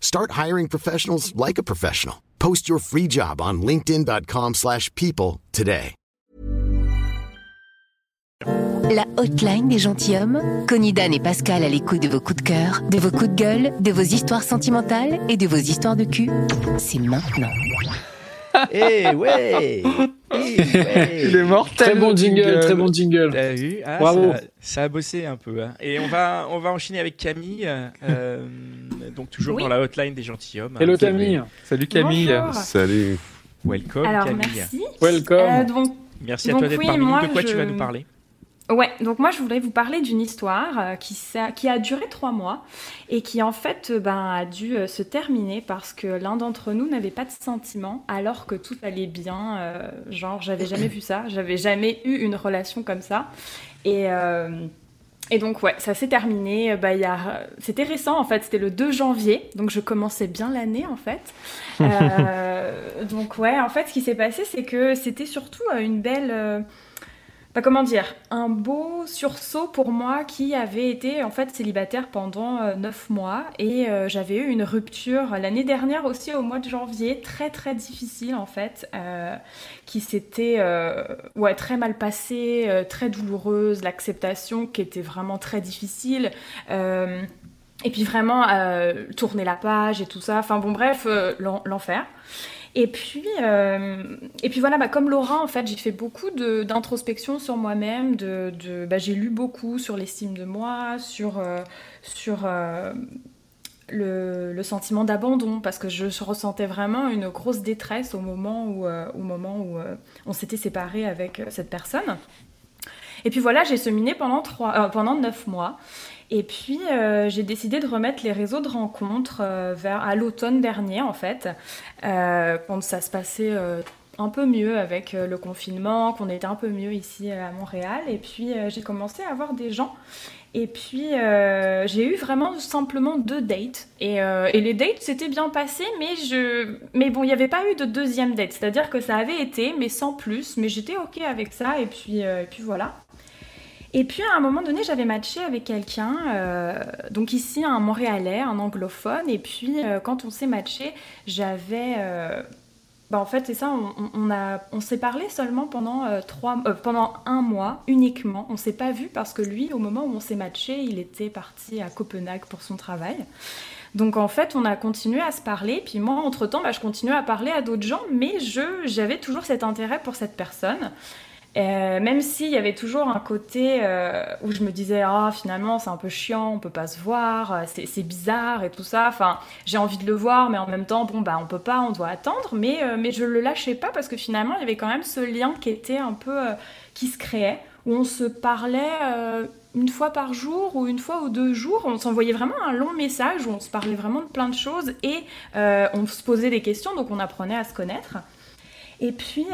Start hiring professionals like a professional. Post your free job on linkedin.com/people slash people today. La hotline des gentilshommes. Connie Dan et Pascal à l'écoute de vos coups de cœur, de vos coups de gueule, de vos histoires sentimentales et de vos histoires de cul. C'est maintenant. Eh ouais, Eh ouais. Il est mortel. Très bon le jingle, très bon jingle. T'as vu Ah, Bravo. Ça, ça a bossé un peu. hein. Et on va, on va enchaîner avec Camille, euh, donc toujours Oui. dans la hotline des gentilshommes. Hello Vous avez- Camille, Salut Camille. Bonjour. Salut. Welcome Alors Camille. merci. welcome. Euh, donc Merci à Donc toi d'être oui, parmi nous. De quoi tu je- vas nous parler? Ouais, donc moi je voulais vous parler d'une histoire euh, qui, qui a duré trois mois et qui en fait euh, ben, a dû euh, se terminer parce que l'un d'entre nous n'avait pas de sentiments alors que tout allait bien. euh, genre j'avais jamais vu ça, j'avais jamais eu une relation comme ça et euh, et donc ouais, ça s'est terminé. euh, Bah, il y a... C'était récent en fait, c'était le 2 janvier, donc je commençais bien l'année en fait. Euh, donc ouais, en fait, ce qui s'est passé, c'est que c'était surtout euh, une belle, euh, bah, comment dire, un beau sursaut pour moi qui avait été en fait célibataire pendant euh, neuf mois et euh, j'avais eu une rupture l'année dernière aussi au mois de janvier, très très difficile en fait, euh, qui s'était euh, ouais très mal passée, euh, très douloureuse, l'acceptation qui était vraiment très difficile. euh, et puis vraiment euh, tourner la page et tout ça. Enfin bon bref, euh, l'en- l'enfer. Et puis, euh, et puis voilà, bah, comme Laura, en fait, j'ai fait beaucoup d'introspection sur moi-même. Bah, j'ai lu beaucoup sur l'estime de moi, sur, euh, euh, le, sentiment d'abandon, parce que je, ressentais vraiment une grosse détresse au moment où, on s'était séparés avec cette personne. Et puis voilà, j'ai cheminé pendant, trois, pendant neuf mois. Et puis euh, j'ai décidé de remettre les réseaux de rencontres euh, vers, à l'automne dernier, en fait, euh, quand ça se passait euh, un peu mieux avec le confinement, qu'on était un peu mieux ici à Montréal. Et puis j'ai commencé à avoir des gens. Et puis j'ai eu vraiment simplement deux dates. Et, les dates s'étaient bien passées, mais, je... mais bon, il n'y avait pas eu de deuxième date. C'est-à-dire que ça avait été, mais sans plus. Mais j'étais OK avec ça. Et puis, et puis voilà. Et puis à un moment donné, j'avais matché avec quelqu'un, euh, donc ici un Montréalais, un anglophone. Et puis euh, quand on s'est matché, j'avais, euh, bah, en fait c'est ça, on, on- on s'est parlé seulement pendant trois, pendant un mois uniquement. On s'est pas vu parce que lui, au moment où on s'est matché, il était parti à Copenhague pour son travail. Donc en fait, on a continué à se parler. Puis moi, entre-temps, bah, je continuais à parler à d'autres gens, mais j'avais toujours cet intérêt pour cette personne. Euh, même s'il y avait toujours un côté euh, où je me disais ah finalement c'est un peu chiant, on peut pas se voir, euh, c'est bizarre et tout ça. Enfin j'ai envie de le voir, mais en même temps bon bah on peut pas, on doit attendre. Mais euh, mais je le lâchais pas parce que finalement il y avait quand même ce lien qui était un peu euh, qui se créait où on se parlait une fois par jour ou une fois ou deux jours. On s'envoyait vraiment un long message où on se parlait vraiment de plein de choses et on se posait des questions donc on apprenait à se connaître. Et puis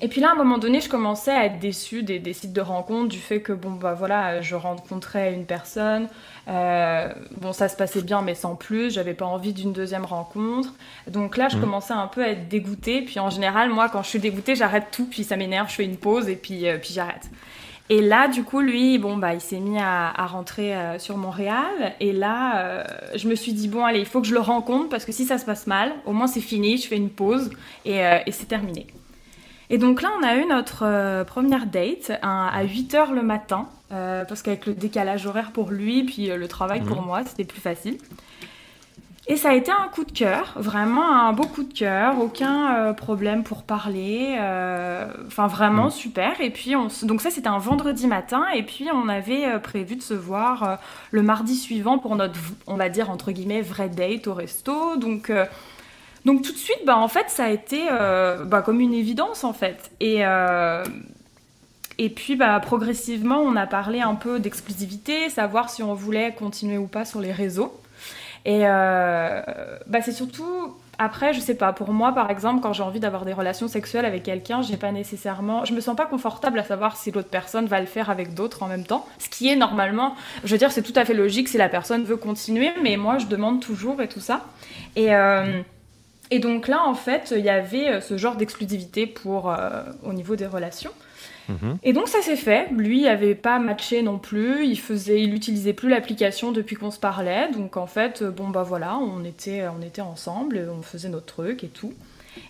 et puis là, à un moment donné, je commençais à être déçue des, des sites de rencontres, du fait que, bon, bah voilà, je rencontrais une personne, euh, bon, ça se passait bien, mais sans plus, j'avais pas envie d'une deuxième rencontre. Donc là, je commençais un peu à être dégoûtée, puis en général, moi, quand je suis dégoûtée, j'arrête tout, puis ça m'énerve, je fais une pause, et puis, euh, puis j'arrête. Et là, du coup, lui, bon, bah, il s'est mis à, à rentrer euh, sur Montréal. Et là, euh, je me suis dit, bon, allez, il faut que je le rencontre parce que si ça se passe mal, au moins c'est fini, je fais une pause et, euh, et c'est terminé. Et donc là, on a eu notre euh, première date à 8h le matin, euh, parce qu'avec le décalage horaire pour lui, puis euh, le travail pour moi, c'était plus facile. Et ça a été un coup de cœur, vraiment un beau coup de cœur, aucun problème pour parler, enfin vraiment mm. super. Et puis on, donc ça c'était un vendredi matin et puis on avait prévu de se voir le mardi suivant pour notre, on va dire entre guillemets vrai date au resto. Donc donc tout de suite, bah en fait ça a été bah, comme une évidence en fait. Et et puis, bah, progressivement, on a parlé un peu d'exclusivité, savoir si on voulait continuer ou pas sur les réseaux. Et euh, bah, c'est surtout après, je sais pas, pour moi par exemple, quand j'ai envie d'avoir des relations sexuelles avec quelqu'un, j'ai pas nécessairement, je me sens pas confortable à savoir si l'autre personne va le faire avec d'autres en même temps. Ce qui est normalement, je veux dire, c'est tout à fait logique si la personne veut continuer, mais moi je demande toujours et tout ça. Et, euh, et donc là, en fait, il y avait ce genre d'exclusivité pour euh, au niveau des relations. Et donc ça s'est fait. Lui il avait pas matché non plus. Il faisait, il utilisait plus l'application depuis qu'on se parlait. Donc en fait, euh, bon bah voilà, on était, on était ensemble, on faisait notre truc et tout.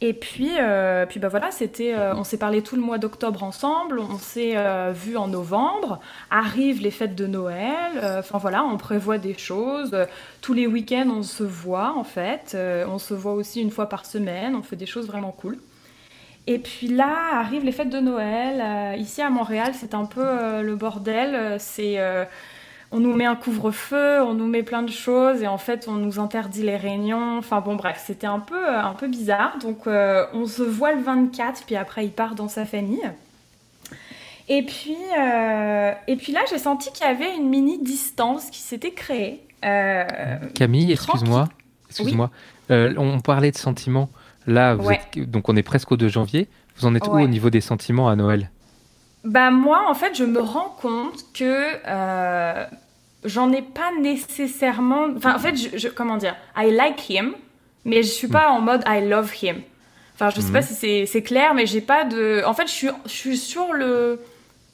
Et puis, euh, puis bah voilà, c'était, euh, on s'est parlé tout le mois d'octobre ensemble, on s'est vu en novembre, arrivent les fêtes de Noël, enfin voilà, on prévoit des choses. tous les week-ends, on se voit en fait, on se voit aussi une fois par semaine, on fait des choses vraiment cool. Et puis là arrivent les fêtes de Noël. Euh, ici à Montréal, c'est un peu euh, le bordel. Euh, c'est on nous met un couvre-feu, on nous met plein de choses et en fait on nous interdit les réunions. Enfin bon bref, c'était un peu un peu bizarre. Donc on se voit le 24, puis après il part dans sa famille. Et puis et puis là j'ai senti qu'il y avait une mini distance qui s'était créée. Camille, excuse-moi, excuse-moi. on parlait de sentiments. Là, donc on est presque au 2 janvier. Vous en êtes où au niveau des sentiments à Noël? Bah moi, en fait, je me rends compte que euh, j'en ai pas nécessairement. Enfin, en fait, je, comment dire I like him, mais je suis pas en mode I love him. Enfin, je sais pas mhm. si c'est clair, mais j'ai pas de. En fait, je suis, je suis sur le.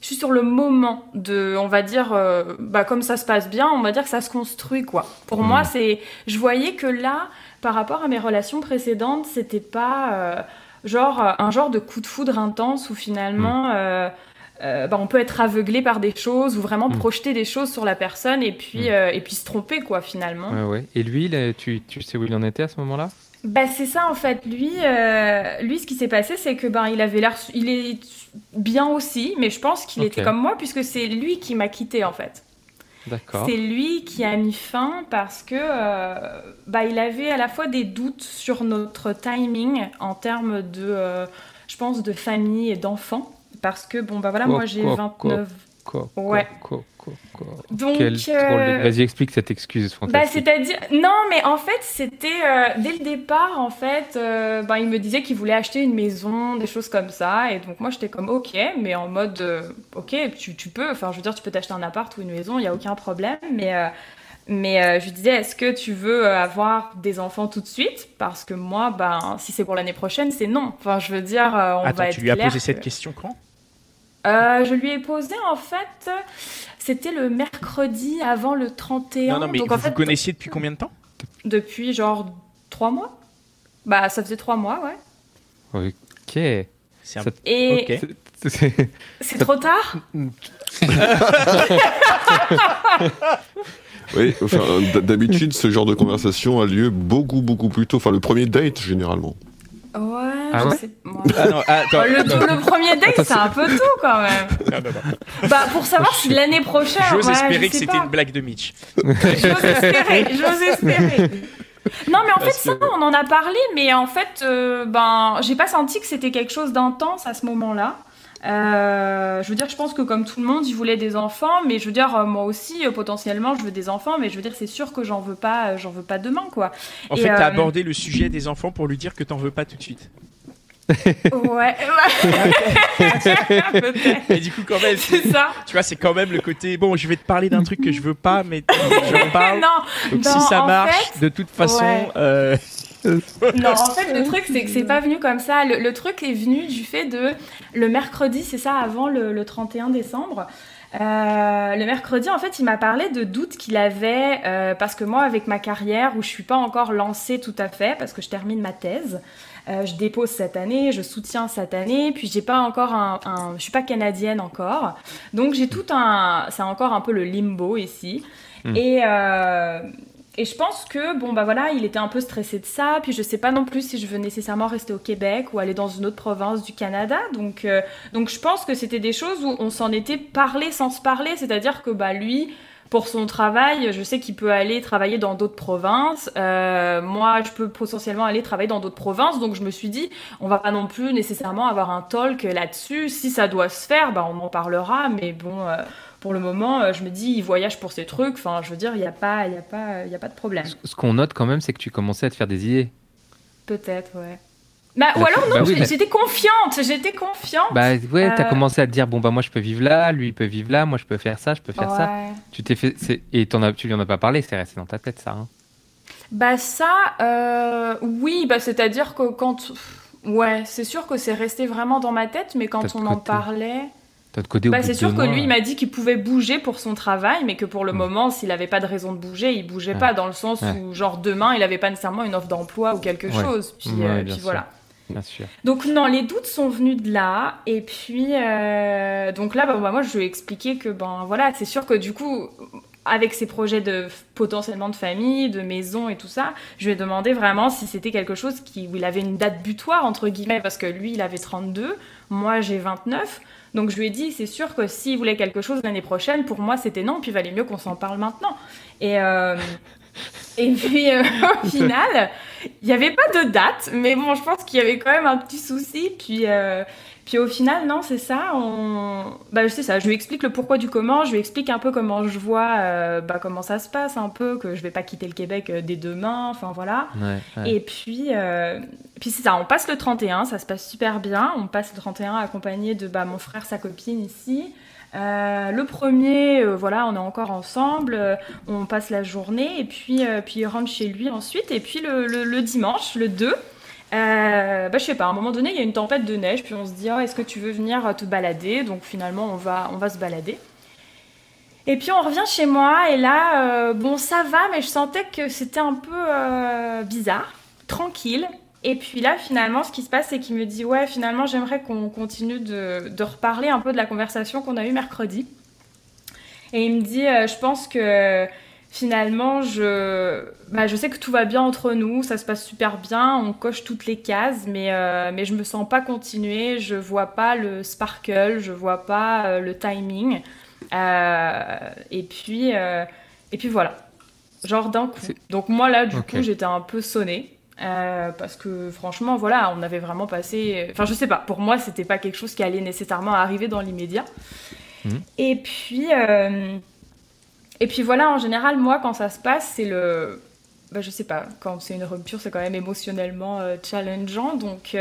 Je suis sur le moment de, on va dire, euh, bah comme ça se passe bien, on va dire que ça se construit quoi. Pour moi, mhm. c'est, je voyais que là, par rapport à mes relations précédentes, c'était pas euh, genre un genre de coup de foudre intense où finalement mm. Euh, bah, on peut être aveuglé par des choses ou vraiment mm. projeter des choses sur la personne et puis, mm. et puis se tromper quoi finalement. Ouais, ouais. Et lui, tu, tu sais où il en était à ce moment-là? Bah c'est ça en fait. Lui, lui ce qui s'est passé, c'est que ben il avait l'air, il est bien aussi, mais je pense qu'il était comme moi puisque c'est lui qui m'a quitté en fait. C'est lui qui a mis fin parce que euh, bah, il avait à la fois des doutes sur notre timing en termes de, euh, je pense, de famille et d'enfants. Parce que, bon, bah voilà, moi j'ai 29... ouais. Donc, euh, Vas-y, explique cette excuse bah, C'est-à-dire, non, mais en fait, c'était euh, dès le départ, en fait, euh, bah, il me disait qu'il voulait acheter une maison, des choses comme ça, et donc moi j'étais comme ok, mais en mode ok, tu, tu, peux, enfin je veux dire, tu peux t'acheter un appart ou une maison, il y a aucun problème, mais mais je lui disais, est-ce que tu veux avoir des enfants tout de suite? Parce que moi, ben, si c'est pour l'année prochaine, c'est non. Enfin, je veux dire, on Attends, va tu lui as posé cette question quand? Je lui ai posé en fait c'était le mercredi avant le 31. Non, non, mais Donc, vous, en fait, vous connaissiez depuis combien de temps? Depuis genre trois mois. Bah, ça faisait trois mois, ouais. Ok. Un... Et c'est trop tard? Oui, enfin, d'habitude, ce genre de conversation a lieu beaucoup, beaucoup plus tôt. Enfin, le premier date, généralement. Ouais, ah je sais. Ah non, attends, le, premier date, c'est un peu tout quand même. Non, non, bah, pour savoir si l'année prochaine. J'ose espérer que c'était une blague de Mitch. j'ose espérer, j'ose espérer. Non, mais en fait, ça, on en a parlé, mais en fait, euh, ben, j'ai pas senti que c'était quelque chose d'intense à ce moment-là. Euh, je veux dire, je pense que comme tout le monde, il voulait des enfants, mais je veux dire, euh, moi aussi, euh, potentiellement, je veux des enfants, mais je veux dire, c'est sûr que j'en veux pas, j'en veux pas demain, quoi. En fait, t'as abordé le sujet des enfants pour lui dire que t'en veux pas tout de suite. ouais. et du coup, quand même, c'est ça. Tu vois, c'est quand même le côté. Bon, je vais te parler d'un truc que je veux pas, mais j'en parle. non. Donc si ça marche, de toute façon. Non, en fait, le truc, c'est que c'est pas venu comme ça. Le, truc est venu du fait de le mercredi, c'est ça, avant le, 31 décembre. Euh, le mercredi, en fait, il m'a parlé de doutes qu'il avait euh, parce que moi, avec ma carrière, où je suis pas encore lancée tout à fait, parce que je termine ma thèse, euh, je dépose cette année, je soutiens cette année, puis j'ai pas encore un, un, je suis pas canadienne encore, donc j'ai tout un, c'est encore un peu le limbo ici. Hmm. Et et je pense que, bon, bah voilà, il était un peu stressé de ça. Puis je sais pas non plus si je veux nécessairement rester au Québec ou aller dans une autre province du Canada. Donc, euh, donc je pense que c'était des choses où on s'en était parlé sans se parler. C'est-à-dire que, bah, lui, pour son travail, je sais qu'il peut aller travailler dans d'autres provinces. Euh, moi, je peux potentiellement aller travailler dans d'autres provinces. Donc, je me suis dit, on va pas non plus nécessairement avoir un talk là-dessus. Si ça doit se faire, bah, on en parlera. Mais bon, euh, pour le moment, euh, je me dis, il voyage pour ses trucs. Enfin, je veux dire, il n'y a, pas, y a, pas, y a pas de problème. Ce qu'on note quand même, c'est que tu commençais à te faire des idées. Peut-être, ouais. Bah, ou alors non, bah j'étais confiante, j'étais confiante. Bah ouais, t'as euh, commencé à te dire bon bah moi je peux vivre là, lui il peut vivre là, moi je peux faire ça, je peux faire ça. Tu t'es fait et en as, tu lui en as pas parlé, c'est resté dans ta tête ça. Hein. Bah ça, euh, oui, bah c'est-à-dire que quand, ouais, c'est sûr que c'est resté vraiment dans ma tête, mais quand on en parlait, bah, c'est sûr que lui, il m'a dit qu'il pouvait bouger pour son travail, mais que pour le mm. moment, s'il n'avait pas de raison de bouger, il bougeait pas, dans le sens où, genre, demain, il n'avait pas nécessairement une offre d'emploi ou quelque chose. Puis, euh, puis voilà. Bien sûr. Donc non, les doutes sont venus de là. Et puis, euh, donc là, bah, bah, moi, je lui ai expliqué que, ben voilà, c'est sûr que du coup, avec ses projets de potentiellement de famille, de maison et tout ça, je lui ai demandé vraiment si c'était quelque chose qui, où il avait une date butoir, entre guillemets, parce que lui, il avait 32, moi, j'ai 29. Donc je lui ai dit, c'est sûr que s'il voulait quelque chose l'année prochaine, pour moi c'était non, puis il valait mieux qu'on s'en parle maintenant. Et, euh, et puis euh, au final, il n'y avait pas de date, mais bon, je pense qu'il y avait quand même un petit souci. Puis, euh, puis au final, non, c'est ça. On... Bah, c'est ça. Je lui explique le pourquoi du comment. Je lui explique un peu comment je vois, euh, bah, comment ça se passe un peu, que je vais pas quitter le Québec dès demain. Enfin voilà. Et puis, puis c'est ça. On passe le 31. Ça se passe super bien. On passe le 31 accompagné de bah, mon frère, sa copine ici. Euh, le premier, euh, voilà, on est encore ensemble, euh, on passe la journée et puis, puis il rentre chez lui ensuite. Et puis le, dimanche, le 2, bah, je sais pas, à un moment donné, il y a une tempête de neige, puis on se dit, oh, est-ce que tu veux venir te balader? Donc finalement, on va, on va se balader. Et puis on revient chez moi et là, bon, ça va, mais je sentais que c'était un peu bizarre, tranquille. Et puis là, finalement, ce qui se passe, c'est qu'il me dit Ouais, finalement, j'aimerais qu'on continue de, reparler un peu de la conversation qu'on a eue mercredi. Et il me dit euh, Je pense que finalement, je, bah, je sais que tout va bien entre nous, ça se passe super bien, on coche toutes les cases, mais, euh, mais je me sens pas continuer, je vois pas le sparkle, je vois pas euh, le timing. et, puis, et puis voilà. Genre d'un coup. Donc moi, là, du coup, j'étais un peu sonnée. Euh, parce que franchement, voilà, on avait vraiment passé. Enfin, je sais pas, pour moi, c'était pas quelque chose qui allait nécessairement arriver dans l'immédiat. Mhm. Et puis. Euh, et puis voilà, en général, moi, quand ça se passe, c'est le. Bah, je sais pas, quand c'est une rupture, c'est quand même émotionnellement euh, challengeant. Donc.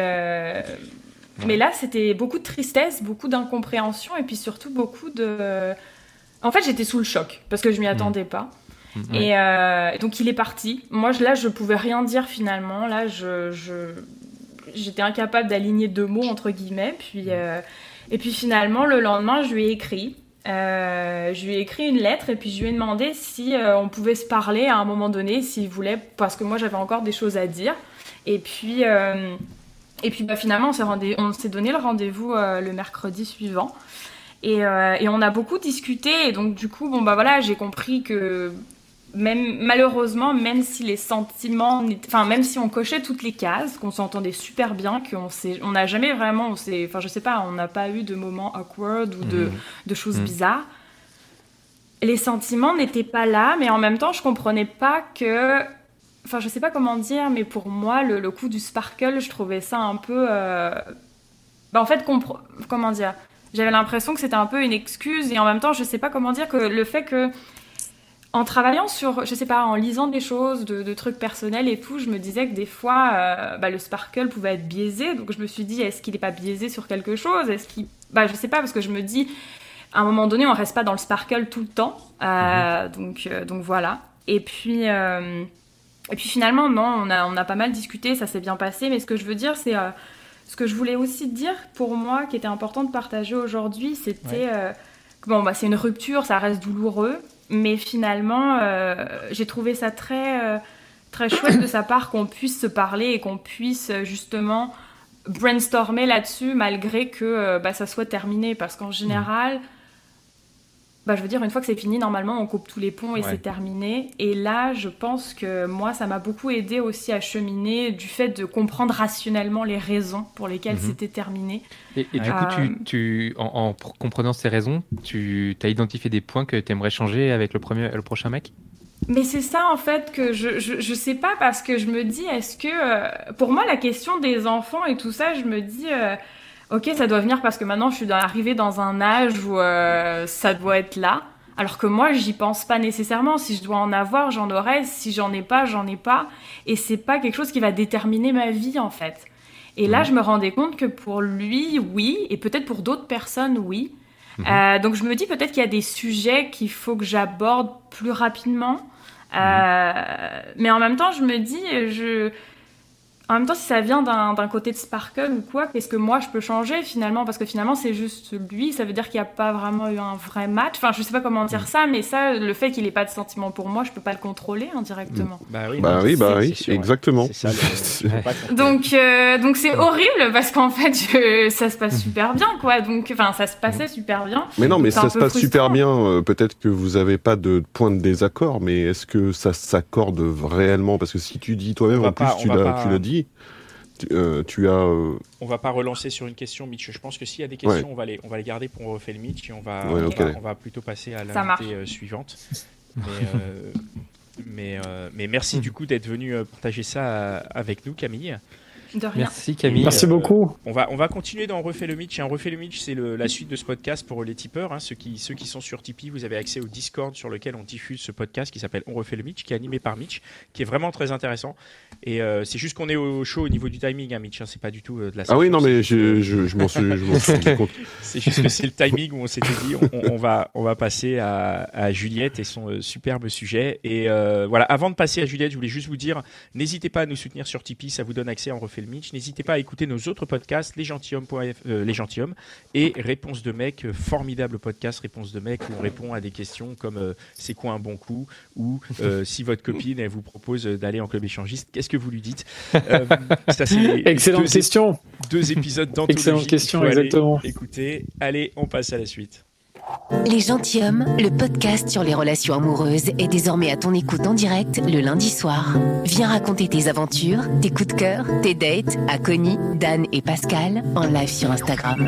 Mais là, c'était beaucoup de tristesse, beaucoup d'incompréhension et puis surtout beaucoup de. En fait, j'étais sous le choc parce que je m'y mhm. attendais pas. Et euh, donc il est parti. Moi là je pouvais rien dire finalement. Là je, j'étais incapable d'aligner deux mots entre guillemets. Puis euh, et puis finalement le lendemain je lui ai écrit. Euh, je lui ai écrit une lettre et puis je lui ai demandé si on pouvait se parler à un moment donné, s'il voulait, parce que moi j'avais encore des choses à dire. Et puis, et puis bah, finalement on s'est, donné le rendez-vous le mercredi suivant. Et, et, on a beaucoup discuté et donc du coup bon bah voilà j'ai compris que même malheureusement, même si les sentiments, enfin même si on cochait toutes les cases, qu'on s'entendait super bien, qu'on s'est, on n'a jamais vraiment, on s'est, enfin je sais pas, on n'a pas eu de moments awkward ou de, mmh. choses mmh. bizarres. Les sentiments n'étaient pas là, mais en même temps, je comprenais pas que, enfin je sais pas comment dire, mais pour moi, le, coup du sparkle, je trouvais ça un peu, euh... bah, en fait, comment dire, j'avais l'impression que c'était un peu une excuse et en même temps, je sais pas comment dire que le fait que en travaillant sur, je sais pas, en lisant des choses, de, trucs personnels et tout, je me disais que des fois, euh, bah, le sparkle pouvait être biaisé. Donc je me suis dit, est-ce qu'il n'est pas biaisé sur quelque chose? Est-ce qu'il, bah, je sais pas, parce que je me dis, à un moment donné, on reste pas dans le sparkle tout le temps. Euh, mhm. donc, euh, donc voilà. Et puis, et puis finalement, non, on a, on a pas mal discuté, ça s'est bien passé. Mais ce que je veux dire, c'est ce que je voulais aussi dire pour moi, qui était important de partager aujourd'hui, c'était bon, bah, c'est une rupture, ça reste douloureux. Mais finalement, euh, j'ai trouvé ça très, euh, très chouette de sa part qu'on puisse se parler et qu'on puisse euh, justement brainstormer là-dessus malgré que bah, ça soit terminé. Parce qu'en général, bah, je veux dire, une fois que c'est fini, normalement, on coupe tous les ponts et c'est terminé. Et là, je pense que moi, ça m'a beaucoup aidé aussi à cheminer du fait de comprendre rationnellement les raisons pour lesquelles mhm. c'était terminé. Et, du coup, tu, tu en, comprenant ces raisons, tu as identifié des points que tu aimerais changer avec le, premier, le prochain mec? Mais c'est ça en fait que je, je, je, sais pas parce que je me dis est-ce que euh, pour moi la question des enfants et tout ça je me dis euh, ok ça doit venir parce que maintenant je suis arrivée dans un âge où euh, ça doit être là. Alors que moi j'y pense pas nécessairement. Si je dois en avoir j'en aurai. Si j'en ai pas j'en ai pas. Et c'est pas quelque chose qui va déterminer ma vie en fait. Et là mmh. je me rendais compte que pour lui oui. Et peut-être pour d'autres personnes oui. Mhm. Euh, donc je me dis peut-être qu'il y a des sujets qu'il faut que j'aborde plus rapidement. Euh, mais en même temps, je me dis, je, en même temps, si ça vient d'un côté de Sparkle ou quoi, qu'est-ce que moi je peux changer finalement? Parce que finalement, c'est juste lui, ça veut dire qu'il n'y a pas vraiment eu un vrai match. Enfin, je sais pas comment dire mm. ça, mais ça, le fait qu'il n'ait pas de sentiment pour moi, je peux pas le contrôler indirectement. Bah oui, bah oui, bah oui exactement. donc, euh, donc c'est horrible parce qu'en fait, ça se passe mm. super bien, quoi. Donc, enfin, ça se passait mm. super bien. Mais non, mais ça se passe super bien. Euh, peut-être que vous n'avez pas de point de désaccord, mais est-ce que ça s'accorde réellement Parce que si tu dis toi-même, en plus, tu l'as dit euh, tu as. Euh, on va pas relancer sur une question, Mitch. Je pense que s'il y a des questions, on, va les, on va les garder pour refaire le Mitch et on va, on, va, plutôt passer à l'invité euh, suivante. Mais, mais, merci du coup d'être venu partager ça avec nous, Camille. Merci Camille. Merci beaucoup. on, va, on va continuer dans Refait le Mitch. Un Refait le Mitch, c'est la suite de ce podcast pour les tipeurs. Hein. Ceux, qui, ceux qui sont sur Tipeee, vous avez accès au Discord sur lequel on diffuse ce podcast qui s'appelle On refait le Mitch, qui est animé par Mitch, qui est vraiment très intéressant. Et euh, c'est juste qu'on est au show au niveau du timing, hein, Mitch. Hein. C'est pas du tout euh, de la Ah oui, non, mais je, je, m'en suis, rendu compte. C'est juste que c'est le timing où on s'était dit on, va, on va passer à, Juliette et son euh, superbe sujet. Et voilà, avant de passer à Juliette, je voulais juste vous dire n'hésitez pas à nous soutenir sur Tipeee, ça vous donne accès à On refait le Mitch. N'hésitez pas à écouter nos autres podcasts, Les Gentilhommes, les Gentilhommes et Réponse de mec, formidable podcast Réponse de mec où on répond à des questions comme c'est quoi un bon coup ou si votre copine elle vous propose d'aller en club échangiste, qu'est-ce que vous lui dites? Euh, Excellente question. Deux épisodes d'anthologie. Excellente question, exactement. Écoutez, allez, on passe à la suite. Les Gentilhommes, le podcast sur les relations amoureuses, est désormais à ton écoute en direct le lundi soir. Viens raconter tes aventures, tes coups de cœur, tes dates à Connie, Dan et Pascal en live sur Instagram.